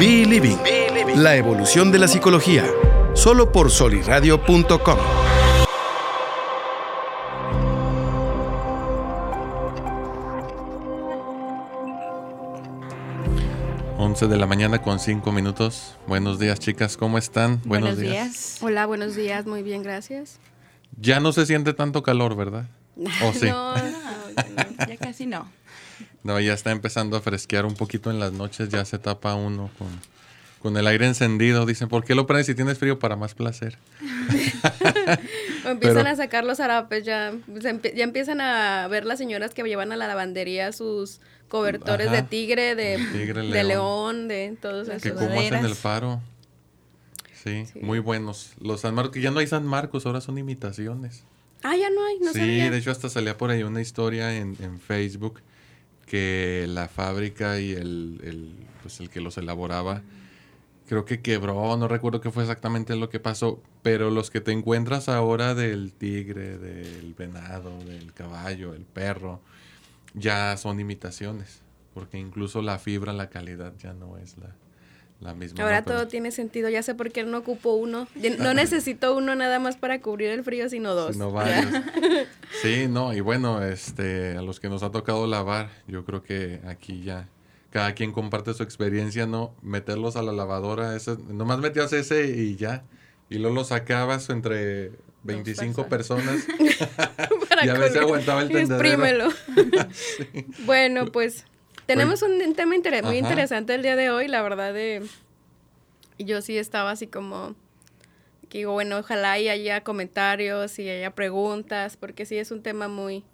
Be Living, la evolución de la psicología, solo por soliradio.com. 11 de la mañana con 5 minutos. Buenos días, chicas, ¿cómo están? Buenos, días. Hola, buenos días, muy bien, gracias. Ya no se siente tanto calor, ¿verdad? ¿O sí? no, no, ya casi no. No, ya está empezando a fresquear un poquito en las noches, ya se tapa uno con, con el aire encendido. Dicen, ¿por qué lo prendes si tienes frío? Para más placer. empiezan a sacar los harapes, ya, ya empiezan a ver las señoras que llevan a la lavandería sus cobertores de tigre, de, de león, de todos esos. Que como hacen el faro. Sí, muy buenos. Los San Marcos, ya no hay San Marcos, ahora son imitaciones. Ah, ya no hay, no Sí, de hecho hasta salía por ahí una historia en, en Facebook que la fábrica y el, el, pues el que los elaboraba creo que quebró, no recuerdo qué fue exactamente lo que pasó, pero los que te encuentras ahora del tigre, del venado, del caballo, el perro, ya son imitaciones, porque incluso la fibra, la calidad ya no es la, la misma. Ahora todo tiene sentido, ya sé por qué no ocupo uno. No necesito uno nada más para cubrir el frío, sino dos. Sino varios. sí, no, y bueno, este, a los que nos ha tocado lavar, yo creo que aquí ya cada quien comparte su experiencia, ¿no? Meterlos a la lavadora, ese, nomás metías ese y ya. Y luego lo sacabas entre 25 personas. y a veces aguantaba el tendedero. Exprímelo. Bueno, pues tenemos un tema muy interesante el día de hoy, la verdad de... Yo sí estaba así como... Que digo, bueno, ojalá y haya comentarios y haya preguntas, porque sí es un tema muy...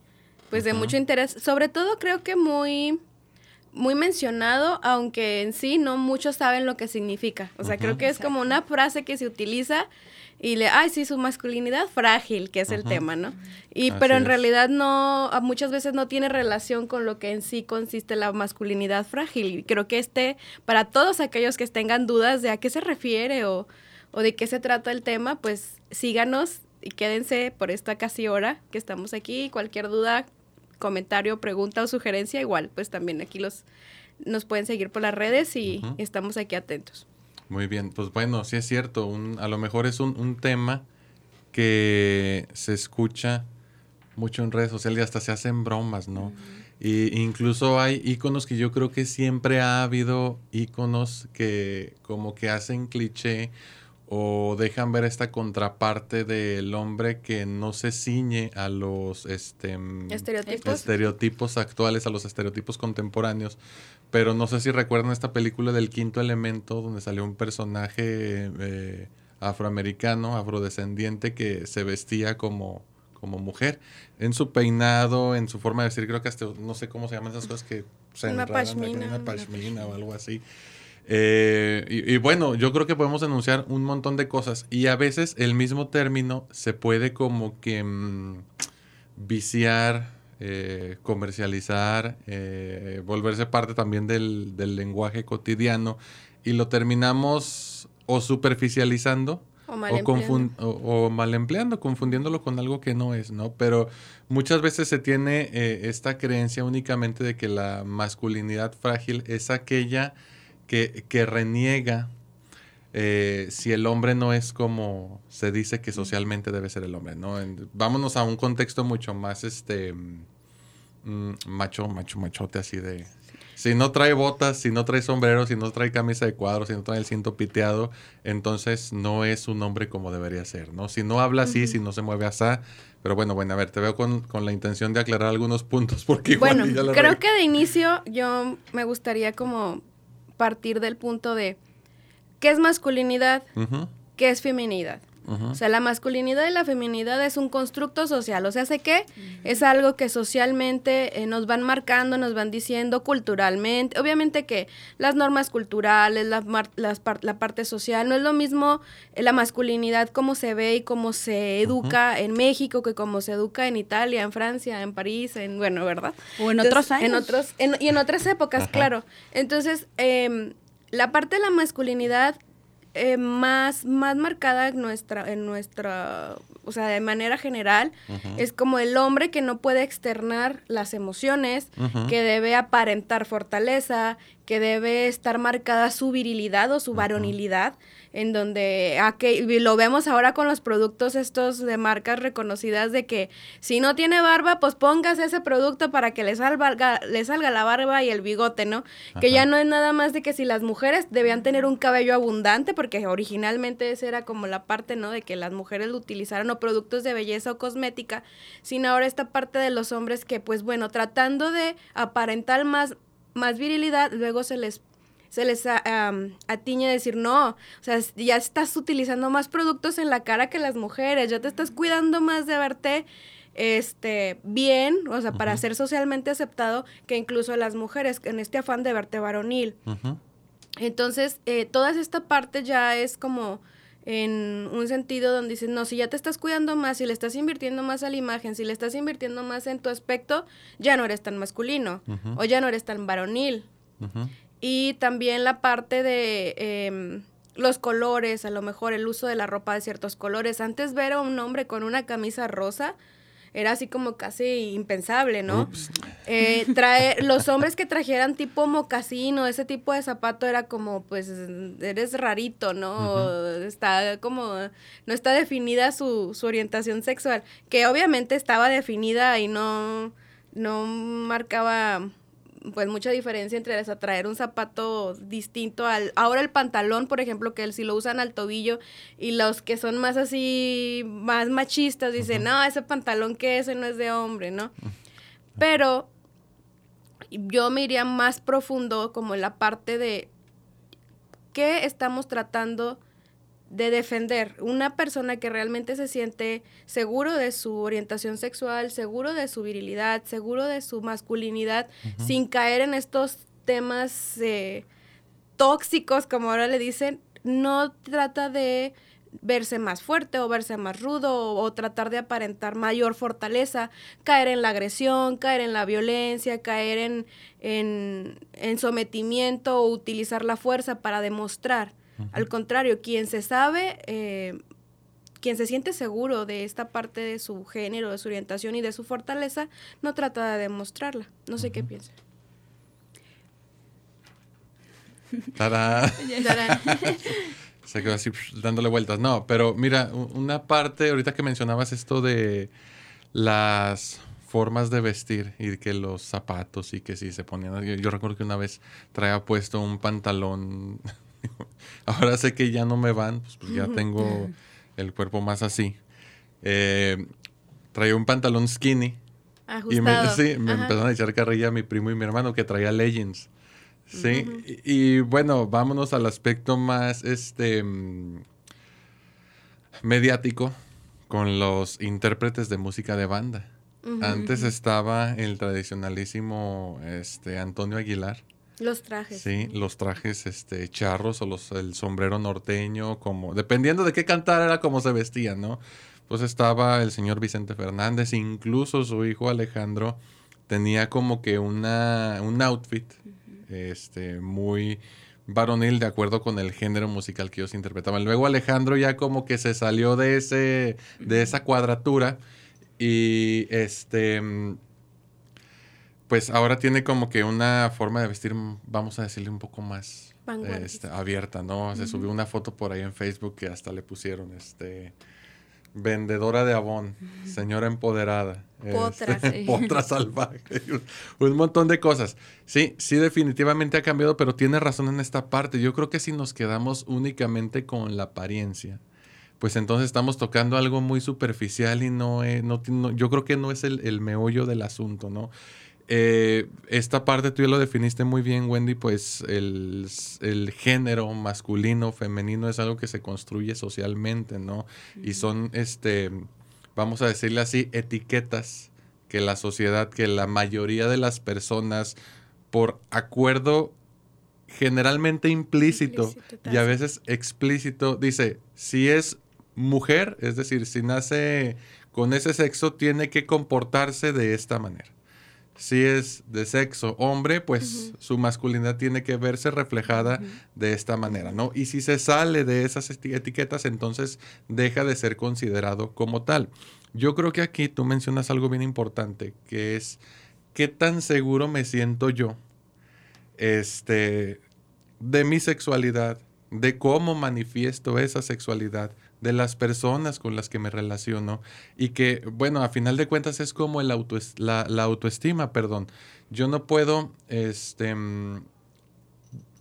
Pues de mucho interés. Sobre todo creo que muy muy mencionado, aunque en sí no muchos saben lo que significa. O sea, creo que es como una frase que se utiliza y le, ay, sí, su masculinidad frágil, que es el tema, ¿no? Y pero en realidad no, muchas veces no tiene relación con lo que en sí consiste la masculinidad frágil. Y creo que este, para todos aquellos que tengan dudas de a qué se refiere o, o de qué se trata el tema, pues síganos y quédense por esta casi hora que estamos aquí. Cualquier duda, comentario, pregunta o sugerencia, igual, pues también aquí los nos pueden seguir por las redes y estamos aquí atentos. Muy bien, pues bueno, sí es cierto, un, a lo mejor es un, un, tema que se escucha mucho en redes sociales y hasta se hacen bromas, ¿no? Y incluso hay iconos que yo creo que siempre ha habido iconos que como que hacen cliché o dejan ver esta contraparte del hombre que no se ciñe a los este, estereotipos. estereotipos actuales, a los estereotipos contemporáneos, pero no sé si recuerdan esta película del quinto elemento, donde salió un personaje eh, afroamericano, afrodescendiente, que se vestía como, como mujer, en su peinado, en su forma de vestir, creo que hasta, no sé cómo se llaman esas cosas que se una pashmina, una pashmina o algo así. Eh, y, bueno, yo creo que podemos enunciar un montón de cosas. Y a veces el mismo término se puede como que mm, viciar, eh, comercializar, eh, volverse parte también del, lenguaje cotidiano y lo terminamos o superficializando o mal, empleando. O, mal empleando, confundiéndolo con algo que no es, ¿no? Pero muchas veces se tiene eh, esta creencia únicamente de que la masculinidad frágil es aquella que, que reniega eh, si el hombre no es como se dice que socialmente debe ser el hombre, ¿no? vámonos a un contexto mucho más, este, mm, macho, macho, machote, así de... Si no trae botas, si no trae sombrero, si no trae camisa de cuadro, si no trae el cinto piteado, entonces no es un hombre como debería ser, ¿no? Si no habla así, si no se mueve así, pero bueno, bueno, a ver, te veo con, con la intención de aclarar algunos puntos porque Bueno, creo que de inicio yo me gustaría como partir del punto de ¿Qué es masculinidad? ¿Qué es feminidad? O sea, la masculinidad y la feminidad es un constructo social. O sea, ¿sé qué? Es algo que socialmente eh, nos van marcando, nos van diciendo culturalmente. Obviamente que las normas culturales, la, la parte social, no es lo mismo eh, la masculinidad como se ve y como se educa en México que como se educa en Italia, en Francia, en París, en, bueno, ¿verdad? O en otros años. En otros, y en otras épocas, claro. Entonces, eh, la parte de la masculinidad eh, más, más marcada en nuestra, en nuestra, o sea, de manera general, es como el hombre que no puede externar las emociones, que debe aparentar fortaleza, que debe estar marcada su virilidad o su varonilidad, en donde lo vemos ahora con los productos estos de marcas reconocidas de que si no tiene barba, pues pongas ese producto para que le salga, le salga la barba y el bigote, ¿no? Que ya no es nada más de que si las mujeres debían tener un cabello abundante, porque originalmente esa era como la parte, ¿no? De que las mujeres lo utilizaran o productos de belleza o cosmética, sino ahora esta parte de los hombres que, pues bueno, tratando de aparentar más, más virilidad, luego se les se les atiñe a decir, no, o sea, ya estás utilizando más productos en la cara que las mujeres, ya te estás cuidando más de verte este bien, o sea, para ser socialmente aceptado que incluso las mujeres en este afán de verte varonil. Entonces, eh, toda esta parte ya es como en un sentido donde dices, no, si ya te estás cuidando más, si le estás invirtiendo más a la imagen, si le estás invirtiendo más en tu aspecto, ya no eres tan masculino o ya no eres tan varonil. Y también la parte de em, los colores, a lo mejor el uso de la ropa de ciertos colores. Antes ver a un hombre con una camisa rosa era así como casi impensable, ¿no? Eh, trae, los hombres que trajeran tipo mocasino, ese tipo de zapato era como, pues, eres rarito, ¿no? Está como, no está definida su, su orientación sexual, que obviamente estaba definida y no, no marcaba pues mucha diferencia entre traer un zapato distinto al ahora el pantalón por ejemplo que si lo usan al tobillo y los que son más así más machistas dicen no ese pantalón que ese no es de hombre no pero yo me iría más profundo como en la parte de qué estamos tratando de defender una persona que realmente se siente seguro de su orientación sexual, seguro de su virilidad, seguro de su masculinidad, sin caer en estos temas eh, tóxicos, como ahora le dicen, no trata de verse más fuerte o verse más rudo o, tratar de aparentar mayor fortaleza, caer en la agresión, caer en la violencia, caer en, en, en sometimiento o utilizar la fuerza para demostrar al contrario, quien se sabe, eh, quien se siente seguro de esta parte de su género, de su orientación y de su fortaleza, no trata de demostrarla. No sé qué piensa. ¡Tarán! Se quedó así dándole vueltas. No, pero mira, una parte, ahorita que mencionabas esto de las formas de vestir y que los zapatos y que si se ponían. Yo, recuerdo que una vez traía puesto un pantalón Ahora sé que ya no me van, pues, pues ya tengo el cuerpo más así. Eh, traía un pantalón skinny. Y me, sí, me empezaron a echar carrilla a mi primo y mi hermano que traía leggings. Sí, y, bueno, vámonos al aspecto más este mm, mediático con los intérpretes de música de banda. Antes estaba el tradicionalísimo este Antonio Aguilar los trajes. Sí, los trajes este, charros o los, el sombrero norteño, como, dependiendo de qué cantar era como se vestían, ¿no? Pues estaba el señor Vicente Fernández, incluso su hijo Alejandro tenía como que una, un outfit este, muy varonil de acuerdo con el género musical que ellos interpretaban. Luego Alejandro ya como que se salió de, ese, de esa cuadratura y este pues ahora tiene como que una forma de vestir, vamos a decirle, un poco más este, abierta, ¿no? Se subió una foto por ahí en Facebook que hasta le pusieron, este, vendedora de abón, señora empoderada. Potra, este, potra salvaje, un, montón de cosas. Sí, sí, definitivamente ha cambiado, pero tiene razón en esta parte. Yo creo que si nos quedamos únicamente con la apariencia, pues entonces estamos tocando algo muy superficial y no, no, yo creo que no es el, el meollo del asunto, ¿no? Eh, esta parte tú ya lo definiste muy bien, Wendy, pues el, género masculino, femenino es algo que se construye socialmente, ¿no? Y son, este, vamos a decirle así, etiquetas que la sociedad, que la mayoría de las personas, por acuerdo generalmente implícito, y a veces explícito, dice, si es mujer, es decir, si nace con ese sexo, tiene que comportarse de esta manera si es de sexo hombre, pues su masculinidad tiene que verse reflejada de esta manera, ¿no? Y si se sale de esas etiquetas, entonces deja de ser considerado como tal. Yo creo que aquí tú mencionas algo bien importante, que es qué tan seguro me siento yo este, de mi sexualidad, de cómo manifiesto esa sexualidad, de las personas con las que me relaciono y que, bueno, a final de cuentas es como el la, la autoestima, perdón. Yo no puedo, este, mm,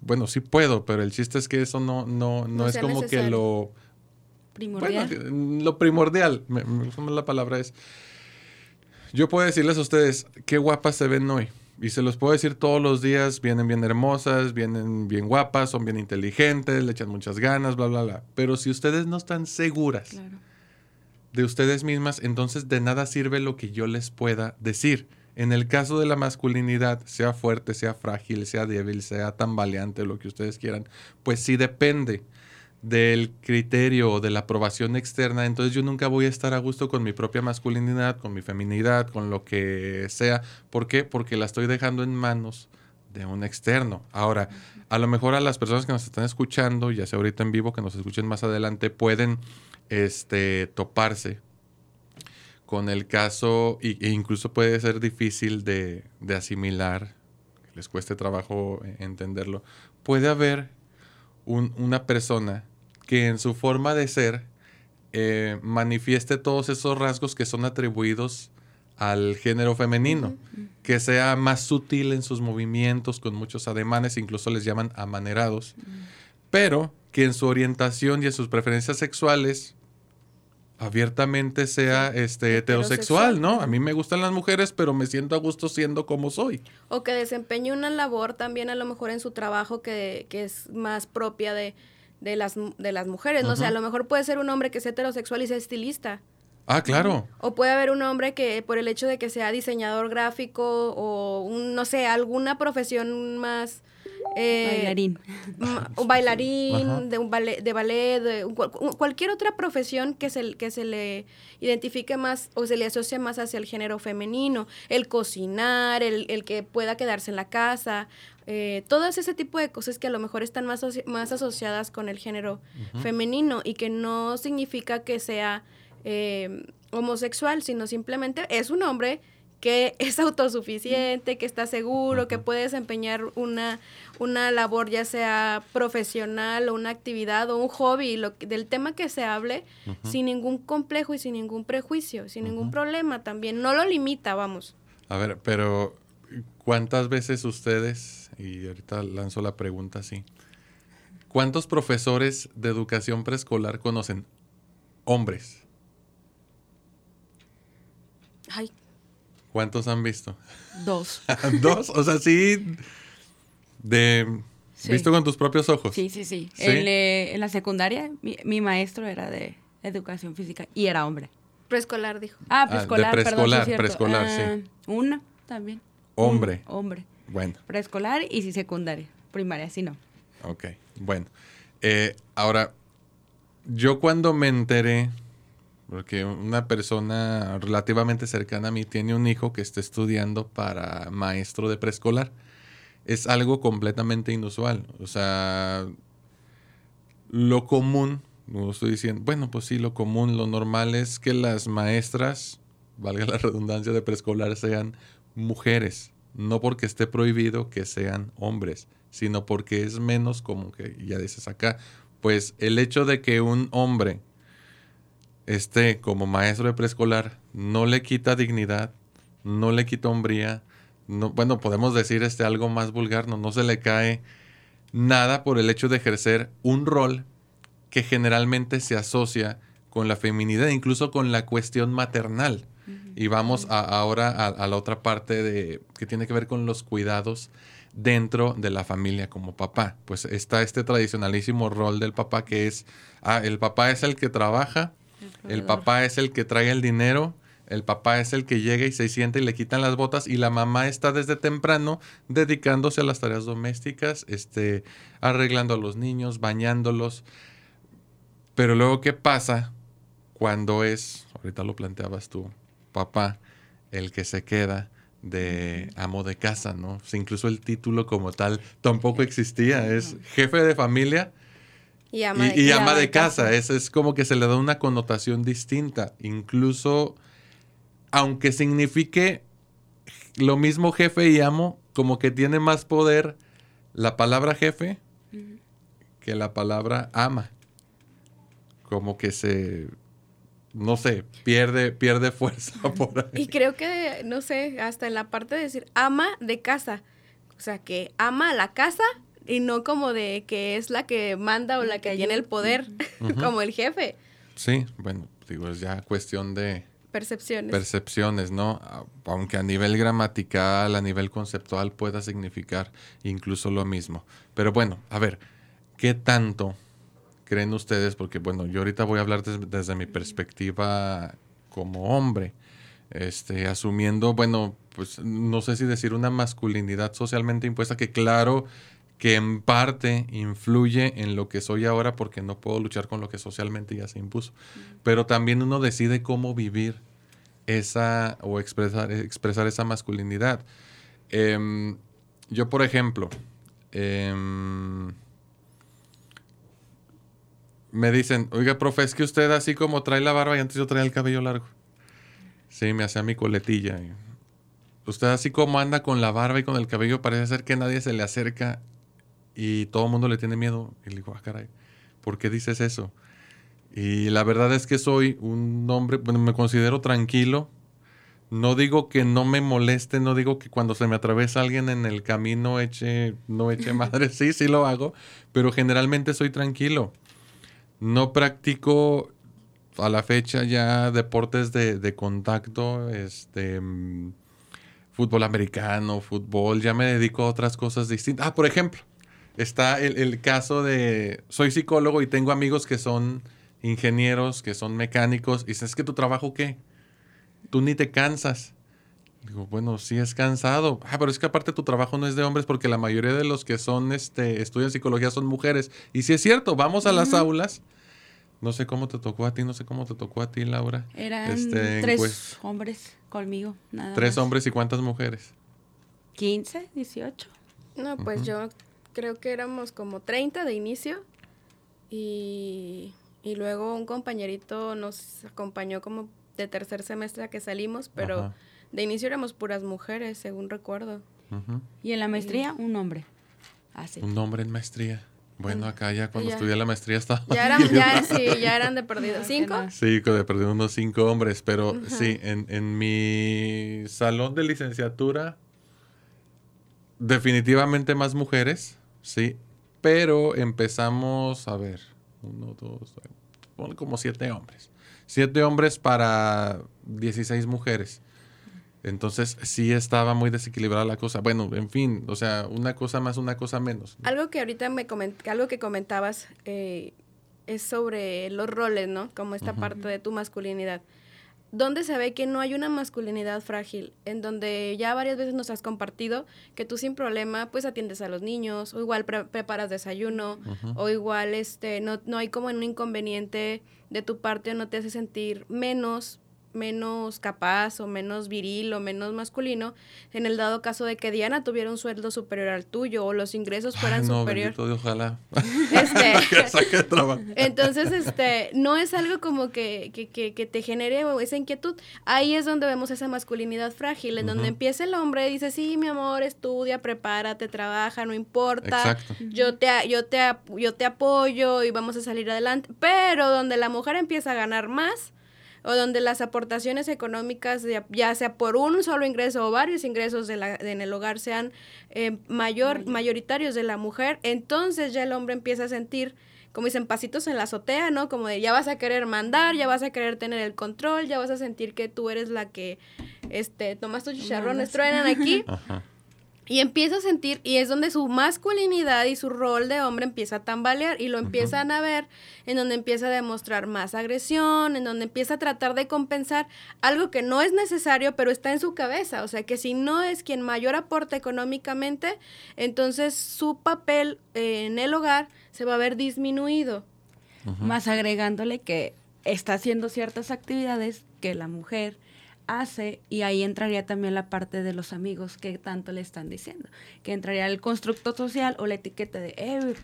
bueno, sí puedo, pero el chiste es que eso no, no, no, es como que lo... Primordial. Bueno, lo primordial, me, la palabra es... Yo puedo decirles a ustedes qué guapas se ven hoy. Y se los puedo decir todos los días, vienen bien hermosas, vienen bien guapas, son bien inteligentes, le echan muchas ganas, bla, bla, bla. Pero si ustedes no están seguras de ustedes mismas, entonces de nada sirve lo que yo les pueda decir. En el caso de la masculinidad, sea fuerte, sea frágil, sea débil, sea tambaleante, lo que ustedes quieran, pues sí depende del criterio o de la aprobación externa, entonces yo nunca voy a estar a gusto con mi propia masculinidad, con mi feminidad, con lo que sea. ¿Por qué? Porque la estoy dejando en manos de un externo. Ahora, a lo mejor a las personas que nos están escuchando, ya sea ahorita en vivo, que nos escuchen más adelante, pueden este, toparse con el caso, e incluso puede ser difícil de, de asimilar, les cueste trabajo entenderlo. Puede haber una persona que en su forma de ser eh, manifieste todos esos rasgos que son atribuidos al género femenino, que sea más sutil en sus movimientos, con muchos ademanes, incluso les llaman amanerados, pero que en su orientación y en sus preferencias sexuales abiertamente sea este heterosexual, ¿no? A mí me gustan las mujeres, pero me siento a gusto siendo como soy. O que desempeñe una labor también a lo mejor en su trabajo que, que es más propia de, de las, de las mujeres, ¿no? O sea, a lo mejor puede ser un hombre que sea heterosexual y sea estilista. Ah, claro. O puede haber un hombre que por el hecho de que sea diseñador gráfico o, un, no sé, alguna profesión más... Eh, bailarín. O bailarín, de un ballet, de ballet, de cualquier otra profesión que se, que se le identifique más o se le asocie más hacia el género femenino, el cocinar, el, el que pueda quedarse en la casa, eh, todas ese tipo de cosas que a lo mejor están más, más asociadas con el género femenino y que no significa que sea eh, homosexual, sino simplemente es un hombre que es autosuficiente, que está seguro, que puede desempeñar una, una labor ya sea profesional o una actividad o un hobby, lo, del tema que se hable, sin ningún complejo y sin ningún prejuicio, sin ningún problema también. No lo limita, vamos. A ver, pero ¿cuántas veces ustedes y ahorita lanzo la pregunta así. ¿Cuántos profesores de educación preescolar conocen hombres? Ay. ¿Cuántos han visto? Dos. ¿Dos? O sea, sí, de... ¿Visto con tus propios ojos? Sí, sí, sí. En, la secundaria, mi, maestro era de educación física y era hombre. Preescolar, dijo. Ah, preescolar, ah, de preescolar, preescolar, sí. Ah, una también. Hombre. hombre. Bueno. Preescolar y si secundaria. Primaria, sí no. Ok, bueno. Eh, ahora, yo cuando me enteré, porque una persona relativamente cercana a mí tiene un hijo que está estudiando para maestro de preescolar, es algo completamente inusual. O sea, lo común, no estoy diciendo, bueno, pues sí, lo común, lo normal es que las maestras, valga la redundancia de preescolar, sean mujeres no porque esté prohibido que sean hombres, sino porque es menos como que ya dices acá, pues el hecho de que un hombre esté como maestro de preescolar no le quita dignidad, no le quita hombría, no, bueno, podemos decir este algo más vulgar, no, no se le cae nada por el hecho de ejercer un rol que generalmente se asocia con la feminidad, incluso con la cuestión maternal. Y vamos ahora a, la otra parte de, que tiene que ver con los cuidados dentro de la familia como papá. Pues está este tradicionalísimo rol del papá que es, ah, el papá es el que trabaja, el, papá es el que trae el dinero, el papá es el que llega y se siente y le quitan las botas y la mamá está desde temprano dedicándose a las tareas domésticas, este, arreglando a los niños, bañándolos. Pero luego, ¿qué pasa cuando es, ahorita lo planteabas tú, papá el que se queda de amo de casa, ¿no? incluso el título como tal tampoco existía, es jefe de familia y ama de, casa. Es, es como que se le da una connotación distinta, incluso aunque signifique lo mismo jefe y amo, como que tiene más poder la palabra jefe que la palabra ama. Como que se, no sé, pierde, pierde fuerza por ahí. Y creo que, no sé, hasta en la parte de decir ama de casa. O sea, que ama a la casa y no como de que es la que manda o la que tiene el poder, como el jefe. Sí, bueno, digo, es ya cuestión de... Percepciones. Percepciones, ¿no? Aunque a nivel gramatical, a nivel conceptual pueda significar incluso lo mismo. Pero bueno, a ver, ¿qué tanto creen ustedes? Porque bueno, yo ahorita voy a hablar desde mi perspectiva como hombre, este, asumiendo, bueno, pues no sé si decir una masculinidad socialmente impuesta, que claro que en parte influye en lo que soy ahora porque no puedo luchar con lo que socialmente ya se impuso. Pero también uno decide cómo vivir esa o expresar, expresar esa masculinidad. Em, yo, por ejemplo, em, me dicen, oiga, profe, es que usted así como trae la barba y antes yo traía el cabello largo. Sí, me hacía mi coletilla. Usted así como anda con la barba y con el cabello, parece ser que nadie se le acerca y todo el mundo le tiene miedo. Y le digo, ah, caray, ¿por qué dices eso? Y la verdad es que soy un hombre, bueno, me considero tranquilo. No digo que no me moleste, no digo que cuando se me atraviesa alguien en el camino eche, no eche madre, sí, sí lo hago, pero generalmente soy tranquilo. No practico a la fecha ya deportes de, de contacto, este, mm, fútbol americano, fútbol, ya me dedico a otras cosas distintas. Ah, por ejemplo, está el, caso de, soy psicólogo y tengo amigos que son ingenieros, que son mecánicos, y dices, ¿es que tu trabajo qué? Tú ni te cansas. Digo, bueno, sí es cansado. Ah, pero es que aparte tu trabajo no es de hombres porque la mayoría de los que son, este, estudian psicología son mujeres. Y sí es cierto, vamos a las aulas. No sé cómo te tocó a ti, no sé cómo te tocó a ti, Laura. Eran este, tres hombres conmigo, nada Tres hombres y cuántas mujeres? 15, 18. No, pues yo creo que éramos como 30 de inicio y, luego un compañerito nos acompañó como de tercer semestre a que salimos, pero de inicio éramos puras mujeres, según recuerdo. Y en la maestría, un hombre. Así. Un hombre en maestría. Bueno, acá ya cuando estudié la maestría estaba... Ya eran, ya, sí, ya eran de perdido. ¿Cinco? Sí, de perdido unos cinco hombres, pero sí, en, en mi salón de licenciatura definitivamente más mujeres. Sí, pero empezamos, a ver, uno, dos, como siete hombres. Siete hombres para 16 mujeres. Entonces sí estaba muy desequilibrada la cosa. Bueno, en fin, o sea, una cosa más, una cosa menos. Algo que ahorita me coment algo que comentabas eh, es sobre los roles, ¿no? Como esta parte de tu masculinidad donde se ve que no hay una masculinidad frágil, en donde ya varias veces nos has compartido que tú sin problema pues atiendes a los niños, o igual preparas desayuno, o igual este no, no hay como un inconveniente de tu parte, no te hace sentir menos menos capaz o menos viril o menos masculino en el dado caso de que Diana tuviera un sueldo superior al tuyo o los ingresos fueran no, superiores. ojalá. Este, entonces, este, no es algo como que, que, que, te genere esa inquietud. Ahí es donde vemos esa masculinidad frágil, en donde empieza el hombre y dice, sí, mi amor, estudia, prepárate, trabaja, no importa. Yo te, yo, te, yo te apoyo y vamos a salir adelante. Pero donde la mujer empieza a ganar más, o donde las aportaciones económicas, ya sea por un solo ingreso o varios ingresos de la, en el hogar, sean eh, mayor, mayoritarios de la mujer, entonces ya el hombre empieza a sentir como dicen, pasitos en la azotea, ¿no? Como de ya vas a querer mandar, ya vas a querer tener el control, ya vas a sentir que tú eres la que, este, tomas tus chicharrones, truenan aquí. Ajá. Y empieza a sentir, y es donde su masculinidad y su rol de hombre empieza a tambalear y lo empiezan a ver, en donde empieza a demostrar más agresión, en donde empieza a tratar de compensar algo que no es necesario, pero está en su cabeza. O sea, que si no es quien mayor aporta económicamente, entonces su papel eh, en el hogar se va a ver disminuido. Más agregándole que está haciendo ciertas actividades que la mujer hace y ahí entraría también la parte de los amigos que tanto le están diciendo, que entraría el constructo social o la etiqueta de, eh,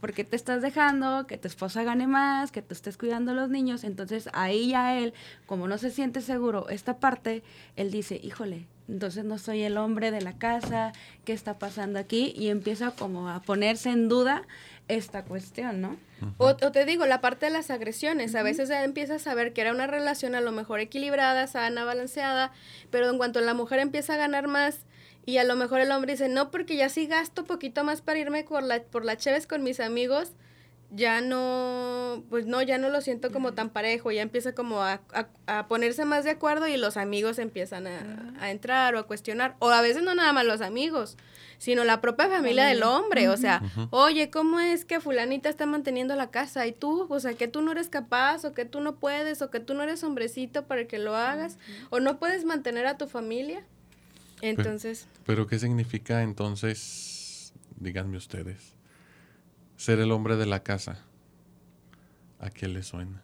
¿por qué te estás dejando? Que tu esposa gane más, que tú estés cuidando a los niños. Entonces ahí ya él, como no se siente seguro esta parte, él dice, híjole, entonces no soy el hombre de la casa, ¿qué está pasando aquí? Y empieza como a ponerse en duda esta cuestión, ¿no? o, te digo, la parte de las agresiones, a veces ya empiezas a ver que era una relación a lo mejor equilibrada, sana, balanceada, pero en cuanto la mujer empieza a ganar más y a lo mejor el hombre dice, no, porque ya sí gasto poquito más para irme por la, por la cheves con mis amigos, ya no, pues no, ya no lo siento como tan parejo, ya empieza como a, a, ponerse más de acuerdo y los amigos empiezan a, a, entrar o a cuestionar, o a veces no nada más los amigos, sino la propia familia del hombre, o sea, oye, ¿cómo es que fulanita está manteniendo la casa y tú, o sea, que tú no eres capaz o que tú no puedes o que tú no eres hombrecito para que lo hagas o no puedes mantener a tu familia? Entonces... pero ¿qué significa entonces, díganme ustedes? Ser el hombre de la casa. ¿A qué le suena?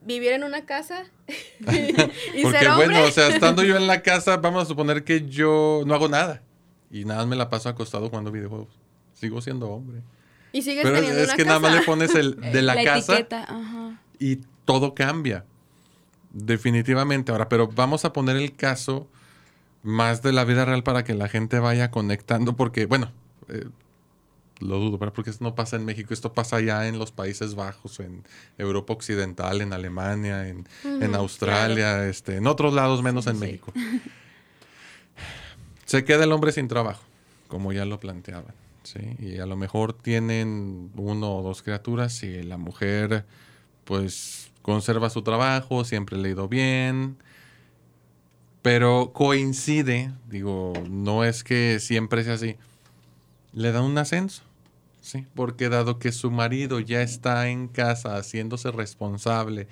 Vivir en una casa. y Porque bueno, o sea, estando yo en la casa, vamos a suponer que yo no hago nada. Y nada me la paso acostado jugando videojuegos. Sigo siendo hombre. Y sigues Pero teniendo es que nada más le pones el de la, casa y todo cambia. Definitivamente. Ahora, pero vamos a poner el caso más de la vida real para que la gente vaya conectando, porque, bueno, eh, lo dudo, pero porque esto no pasa en México, esto pasa ya en los Países Bajos, en Europa Occidental, en Alemania, en, Australia, este, en otros lados menos en México. Se queda el hombre sin trabajo, como ya lo planteaban. ¿sí? Y a lo mejor tienen uno o dos criaturas y la mujer pues conserva su trabajo, siempre le ha ido bien, pero coincide, digo, no es que siempre sea así, le da un ascenso. Sí, porque dado que su marido ya está en casa haciéndose responsable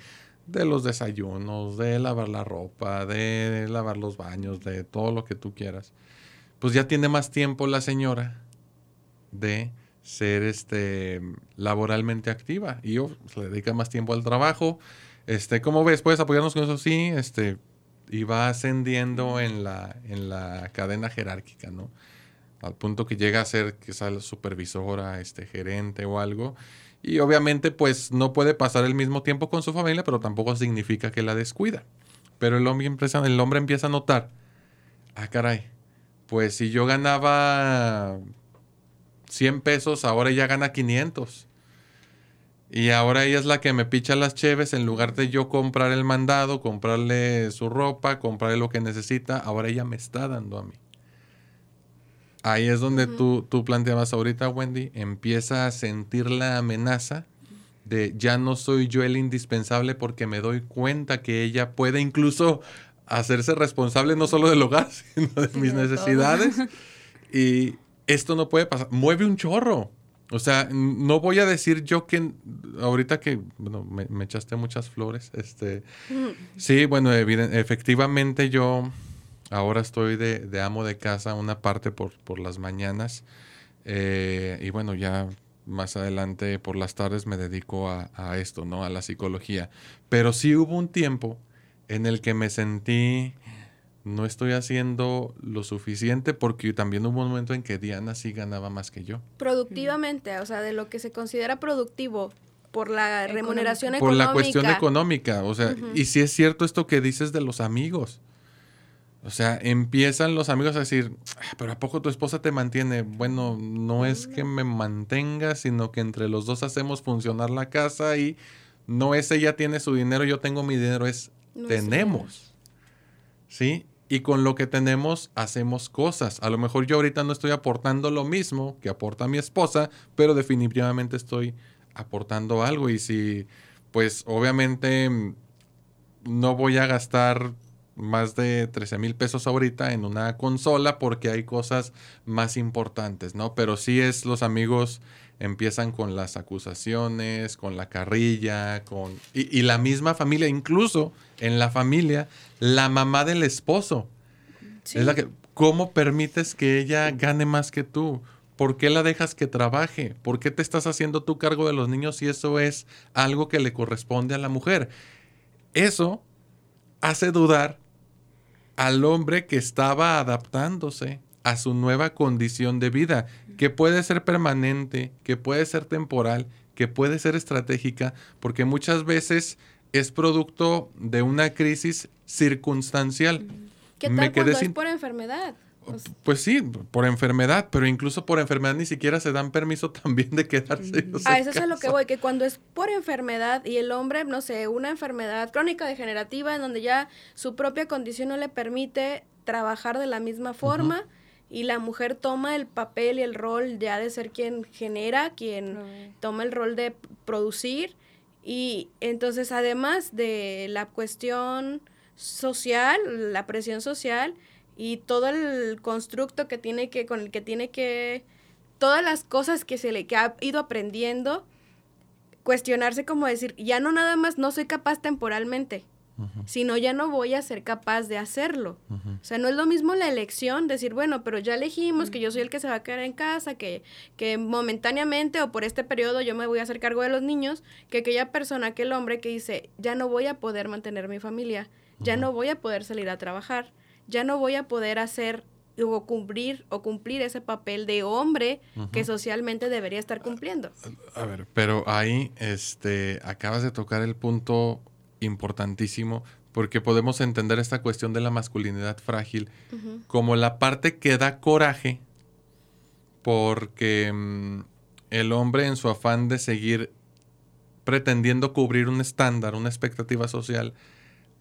de los desayunos, de lavar la ropa, de lavar los baños, de todo lo que tú quieras, pues ya tiene más tiempo la señora de ser este laboralmente activa y yo se le dedica más tiempo al trabajo. Este, ¿cómo ves? ¿Puedes apoyarnos con eso? Sí, este, y va ascendiendo en la, en la cadena jerárquica, ¿no? Al punto que llega a ser quizá supervisora, este, gerente o algo. Y obviamente pues no puede pasar el mismo tiempo con su familia, pero tampoco significa que la descuida. Pero el hombre empieza, el hombre empieza a notar, ah caray, pues si yo ganaba 100 pesos, ahora ella gana 500. Y ahora ella es la que me picha las cheves en lugar de yo comprar el mandado, comprarle su ropa, comprarle lo que necesita, ahora ella me está dando a mí. Ahí es donde tú, tú planteabas ahorita, Wendy, empieza a sentir la amenaza de ya no soy yo el indispensable porque me doy cuenta que ella puede incluso hacerse responsable no solo del hogar, sino de mis necesidades. Y esto no puede pasar. Mueve un chorro. O sea, no voy a decir yo que ahorita que, bueno, me, me echaste muchas flores. Este, sí, bueno, efectivamente yo Ahora estoy de, amo de casa una parte por, por las mañanas eh, y bueno, ya más adelante por las tardes me dedico a, esto, ¿no? A la psicología. Pero sí hubo un tiempo en el que me sentí, no estoy haciendo lo suficiente porque también hubo un momento en que Diana sí ganaba más que yo. Productivamente, o sea, de lo que se considera productivo por la remuneración económica. Por la cuestión económica, o sea, y si es cierto esto que dices de los amigos. O sea, empiezan los amigos a decir, ah, pero ¿a poco tu esposa te mantiene? Bueno, no es que me mantenga, sino que entre los dos hacemos funcionar la casa y no es ella tiene su dinero, yo tengo mi dinero, es tenemos. ¿Sí? Y con lo que tenemos hacemos cosas. A lo mejor yo ahorita no estoy aportando lo mismo que aporta mi esposa, pero definitivamente estoy aportando algo. Y si, pues obviamente no voy a gastar más de 13 mil pesos ahorita en una consola porque hay cosas más importantes, ¿no? Pero sí es los amigos empiezan con las acusaciones, con la carrilla, con... Y, la misma familia, incluso en la familia, la mamá del esposo. Es la que... ¿Cómo permites que ella gane más que tú? ¿Por qué la dejas que trabaje? ¿Por qué te estás haciendo tú cargo de los niños si eso es algo que le corresponde a la mujer? Eso hace dudar al hombre que estaba adaptándose a su nueva condición de vida, que puede ser permanente, que puede ser temporal, que puede ser estratégica, porque muchas veces es producto de una crisis circunstancial. ¿Qué tal cuando es por enfermedad? Pues sí, por enfermedad, pero incluso por enfermedad ni siquiera se dan permiso también de quedarse. A eso es a lo que voy, que cuando es por enfermedad y el hombre, no sé, una enfermedad crónica degenerativa en donde ya su propia condición no le permite trabajar de la misma forma y la mujer toma el papel y el rol ya de ser quien genera, quien toma el rol de producir y entonces además de la cuestión social, la presión social, y todo el constructo que tiene que, con el que tiene que, todas las cosas que se le que ha ido aprendiendo, cuestionarse como decir, ya no nada más no soy capaz temporalmente, sino ya no voy a ser capaz de hacerlo. O sea, no es lo mismo la elección, decir, bueno, pero ya elegimos que yo soy el que se va a quedar en casa, que, que momentáneamente o por este periodo yo me voy a hacer cargo de los niños, que aquella persona, aquel hombre que dice, ya no voy a poder mantener mi familia, ya no voy a poder salir a trabajar, ya no voy a poder hacer o cumplir o cumplir ese papel de hombre que socialmente debería estar cumpliendo. A ver, pero ahí este acabas de tocar el punto importantísimo porque podemos entender esta cuestión de la masculinidad frágil como la parte que da coraje porque mm, el hombre en su afán de seguir pretendiendo cubrir un estándar, una expectativa social,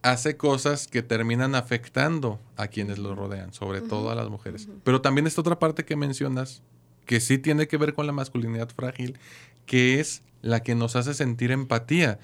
hace cosas que terminan afectando a quienes lo rodean, sobre todo a las mujeres. Pero también esta otra parte que mencionas, que sí tiene que ver con la masculinidad frágil, que es la que nos hace sentir empatía.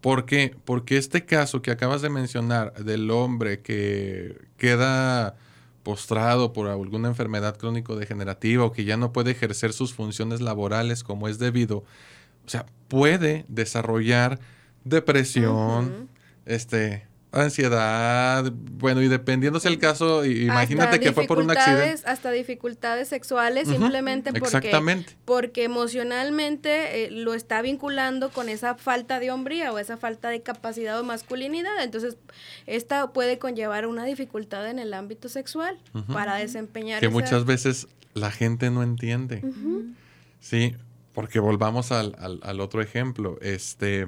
¿Por qué? Porque este caso que acabas de mencionar del hombre que queda postrado por alguna enfermedad crónico-degenerativa o que ya no puede ejercer sus funciones laborales como es debido, o sea, puede desarrollar depresión, este, ansiedad, bueno, y dependiéndose el caso, imagínate que fue por un accidente. Hasta dificultades sexuales, simplemente porque, porque emocionalmente eh, lo está vinculando con esa falta de hombría o esa falta de capacidad o masculinidad. Entonces, esta puede conllevar una dificultad en el ámbito sexual para desempeñar. Que muchas veces la gente no entiende. Sí, porque volvamos al, al, al otro ejemplo. Este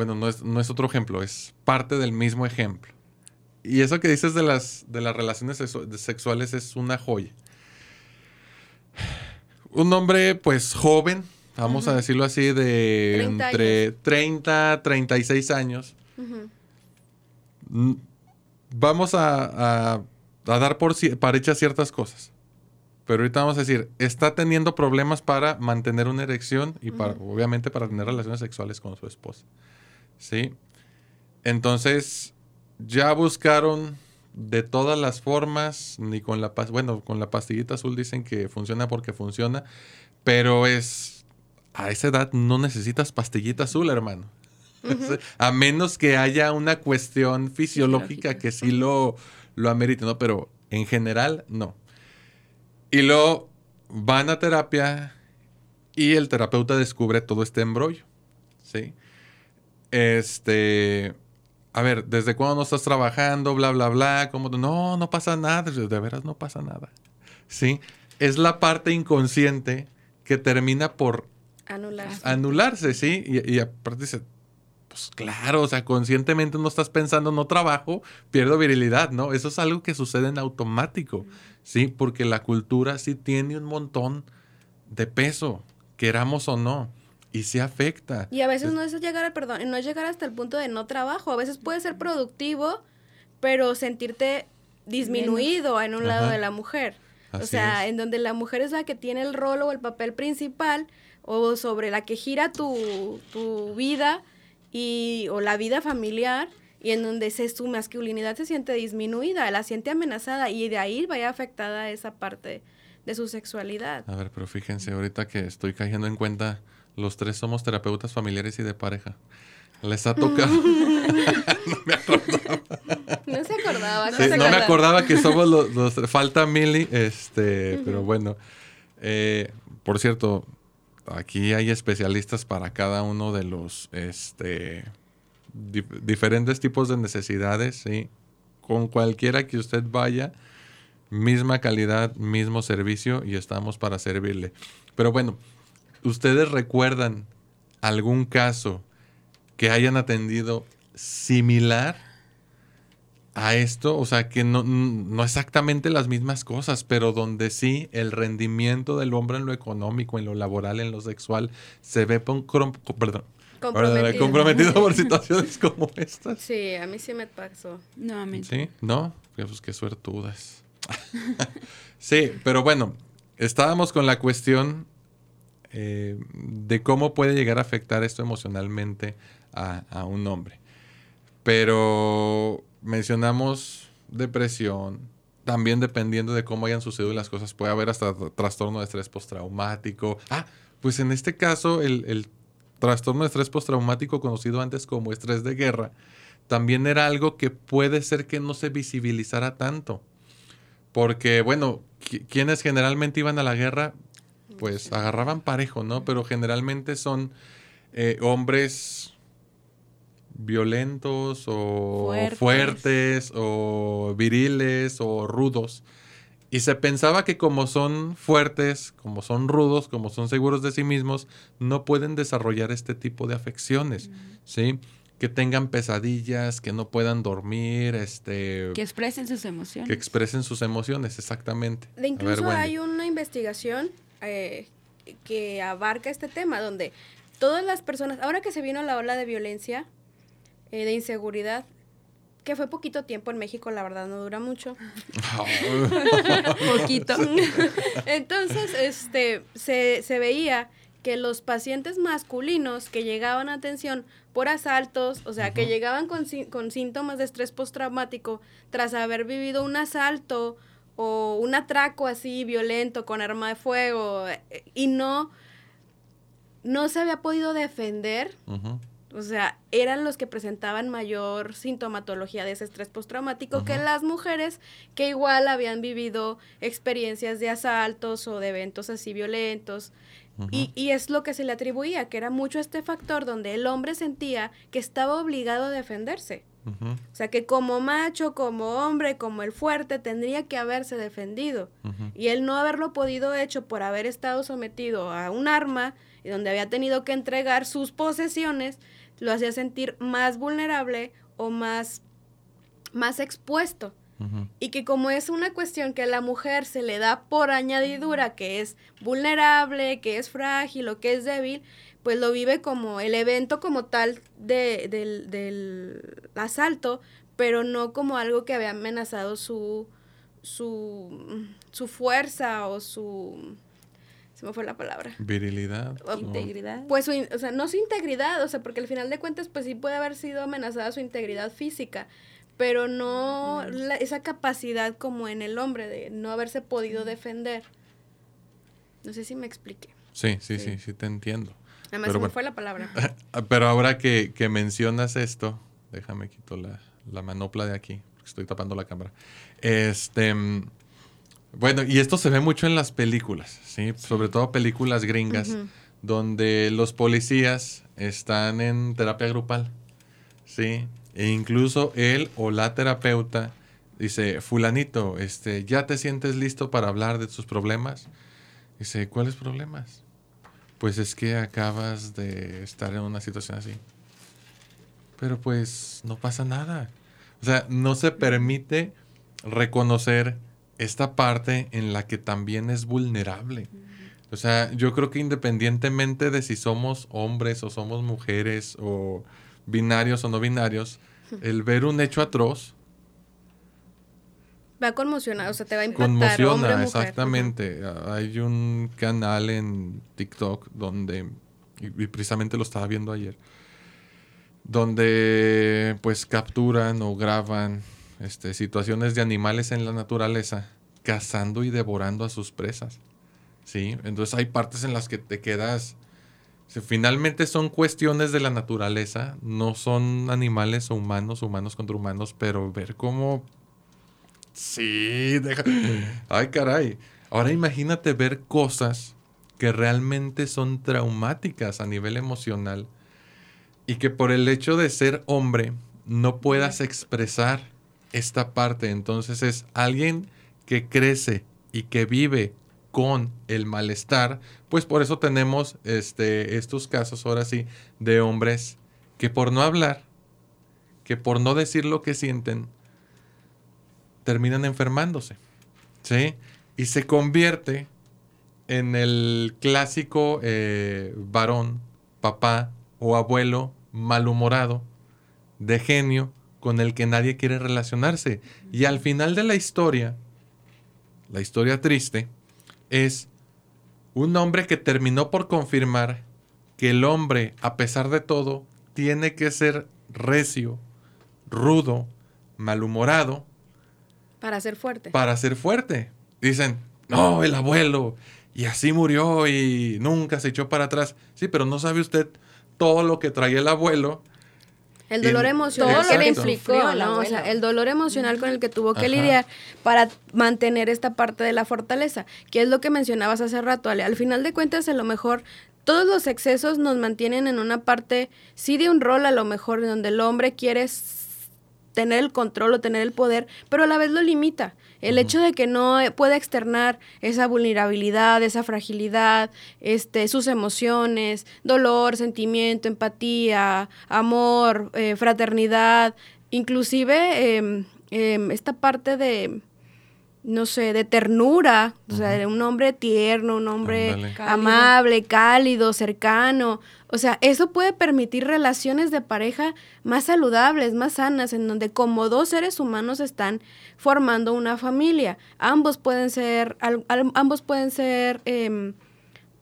bueno, no es, no es otro ejemplo, es parte del mismo ejemplo. Y eso que dices de las, de las relaciones sexuales es una joya. Un hombre, pues joven, vamos a decirlo así, de entre 30, 36 años. Vamos a, a, dar por, hechas ciertas cosas. Pero ahorita vamos a decir, está teniendo problemas para mantener una erección y para, obviamente para tener relaciones sexuales con su esposa. ¿Sí? Entonces, ya buscaron de todas las formas, ni con la bueno, con la pastillita azul dicen que funciona porque funciona, pero es a esa edad no necesitas pastillita azul, hermano. A menos que haya una cuestión fisiológica que sí lo, lo amerite, ¿no? Pero en general, no. Y luego van a terapia y el terapeuta descubre todo este embrollo, ¿sí? Este, a ver, ¿desde cuándo no estás trabajando? Bla, bla, bla. ¿Cómo? No, no pasa nada. De veras no pasa nada. ¿Sí? Es la parte inconsciente que termina por anularse. Anularse, ¿sí? Y, y aparte dice, pues claro, o sea, conscientemente no estás pensando, no trabajo, pierdo virilidad, ¿no? Eso es algo que sucede en automático, ¿sí? Porque la cultura sí tiene un montón de peso, queramos o no y se afecta. Y a veces no es llegar perdón, no es llegar hasta el punto de no trabajo, a veces puede ser productivo, pero sentirte disminuido en un lado de la mujer. o sea, en donde la mujer es la que tiene el rol o el papel principal o sobre la que gira tu, tu vida y o la vida familiar y en donde se, su masculinidad se siente disminuida, la siente amenazada y de ahí vaya afectada esa parte de su sexualidad. A ver, pero fíjense, ahorita que estoy cayendo en cuenta, los tres somos terapeutas familiares y de pareja. Les ha tocado. no me acordaba. No se acordaba. No, me acordaba que somos los, falta Mili, este, pero bueno. Eh, por cierto, aquí hay especialistas para cada uno de los este, diferentes tipos de necesidades, ¿sí? Con cualquiera que usted vaya, misma calidad, mismo servicio y estamos para servirle. Pero bueno, ¿Ustedes recuerdan algún caso que hayan atendido similar a esto, o sea, que no, no exactamente las mismas cosas, pero donde sí el rendimiento del hombre en lo económico, en lo laboral, en lo sexual, se ve perdón, comprometido. comprometido por situaciones como estas. Sí, a mí sí me pasó. No, a mí Sí, no, pues qué suertudas. sí, pero bueno, estábamos con la cuestión eh, de cómo puede llegar a afectar esto emocionalmente a, a un hombre. Pero mencionamos depresión, también dependiendo de cómo hayan sucedido las cosas, puede haber hasta trastorno de estrés postraumático. Ah, pues en este caso el, trastorno de estrés postraumático conocido antes como estrés de guerra, también era algo que puede ser que no se visibilizara tanto. Porque, bueno, quienes generalmente iban a la guerra, pues agarraban parejo, ¿no? Pero generalmente son eh, hombres violentos o fuertes. o viriles o rudos. Y se pensaba que como son fuertes, como son rudos, como son seguros de sí mismos, no pueden desarrollar este tipo de afecciones, ¿sí? Que tengan pesadillas, que no puedan dormir, este... Que expresen sus emociones. Que expresen sus emociones, exactamente. De incluso hay una investigación eh, que abarca este tema, donde todas las personas, ahora que se vino la ola de violencia, eh, de inseguridad, que fue poquito tiempo en México, la verdad no dura mucho. poquito. Entonces, este, se, se veía que los pacientes masculinos que llegaban a atención por asaltos, o sea, que llegaban con, con síntomas de estrés postraumático tras haber vivido un asalto o un atraco así violento con arma de fuego eh, y no, no se había podido defender, o sea, eran los que presentaban mayor sintomatología de ese estrés postraumático que las mujeres que igual habían vivido experiencias de asaltos o de eventos así violentos. y, y, es lo que se le atribuía, que era mucho este factor donde el hombre sentía que estaba obligado a defenderse. O sea, que como macho, como hombre, como el fuerte, tendría que haberse defendido. Y él no haberlo podido hecho por haber estado sometido a un arma y donde había tenido que entregar sus posesiones, lo hacía sentir más vulnerable o más, más expuesto. Y que como es una cuestión que a la mujer se le da por añadidura, que es vulnerable, que es frágil o que es débil, pues lo vive como el evento como tal de, del, del, asalto, pero no como algo que había amenazado su, su, su fuerza o su se me fue la palabra. Virilidad. integridad. Pues, su, o sea, no su integridad, o sea, porque al final de cuentas, pues sí puede haber sido amenazada su integridad física, pero no esa capacidad como en el hombre de no haberse podido defender. No sé si me expliqué. Sí, sí, sí, sí, te entiendo. Además, se me fue la palabra. pero ahora que, que, mencionas esto, déjame quito la, la manopla de aquí, porque estoy tapando la cámara. Este bueno, y esto se ve mucho en las películas, ¿sí? Sobre todo películas gringas, donde los policías están en terapia grupal, ¿sí? E incluso él o la terapeuta dice, fulanito, este, ¿ya te sientes listo para hablar de tus problemas? Dice, ¿cuáles problemas? Pues es que acabas de estar en una situación así. Pero pues no pasa nada. O sea, no se permite reconocer esta parte en la que también es vulnerable. O sea, yo creo que independientemente de si somos hombres o somos mujeres o binarios o no binarios, el ver un hecho atroz va a conmocionar, o sea, te va a impactar. Conmociona, exactamente. Hay un canal en TikTok donde, y precisamente lo estaba viendo ayer, donde pues capturan o graban este, situaciones de animales en la naturaleza cazando y devorando a sus presas. ¿Sí? Entonces hay partes en las que te quedas... finalmente son cuestiones de la naturaleza, no son animales o humanos, humanos contra humanos, pero ver cómo... Sí, deja... Ay, caray. Ahora imagínate ver cosas que realmente son traumáticas a nivel emocional y que por el hecho de ser hombre no puedas expresar esta parte. Entonces es alguien que crece y que vive con el malestar, pues por eso tenemos este, estos casos ahora sí de hombres que por no hablar, que por no decir lo que sienten, terminan enfermándose. ¿Sí? Y se convierte en el clásico eh, varón, papá o abuelo malhumorado, de genio, con el que nadie quiere relacionarse. Y al final de la historia, la historia triste, es un hombre que terminó por confirmar que el hombre, a pesar de todo, tiene que ser recio, rudo, malhumorado. Para ser fuerte. Para ser fuerte. Dicen, no, el abuelo, y así murió y nunca se echó para atrás. Sí, pero no sabe usted todo lo que traía el abuelo. El dolor emocional que le implicó, ¿no? O sea, el dolor emocional con el que tuvo que lidiar para mantener esta parte de la fortaleza, que es lo que mencionabas hace rato, Ale. Al final de cuentas, a lo mejor todos los excesos nos mantienen en una parte, sí de un rol a lo mejor, donde el hombre quiere tener el control o tener el poder, pero a la vez lo limita. El hecho de que no pueda externar esa vulnerabilidad, esa fragilidad, este, sus emociones, dolor, sentimiento, empatía, amor, eh, fraternidad, inclusive em, esta parte de, no sé, de ternura, o sea, de un hombre tierno, un hombre amable, cálido, cercano. O sea, eso puede permitir relaciones de pareja más saludables, más sanas, en donde como dos seres humanos están formando una familia. Ambos pueden ser, ambos pueden ser, em,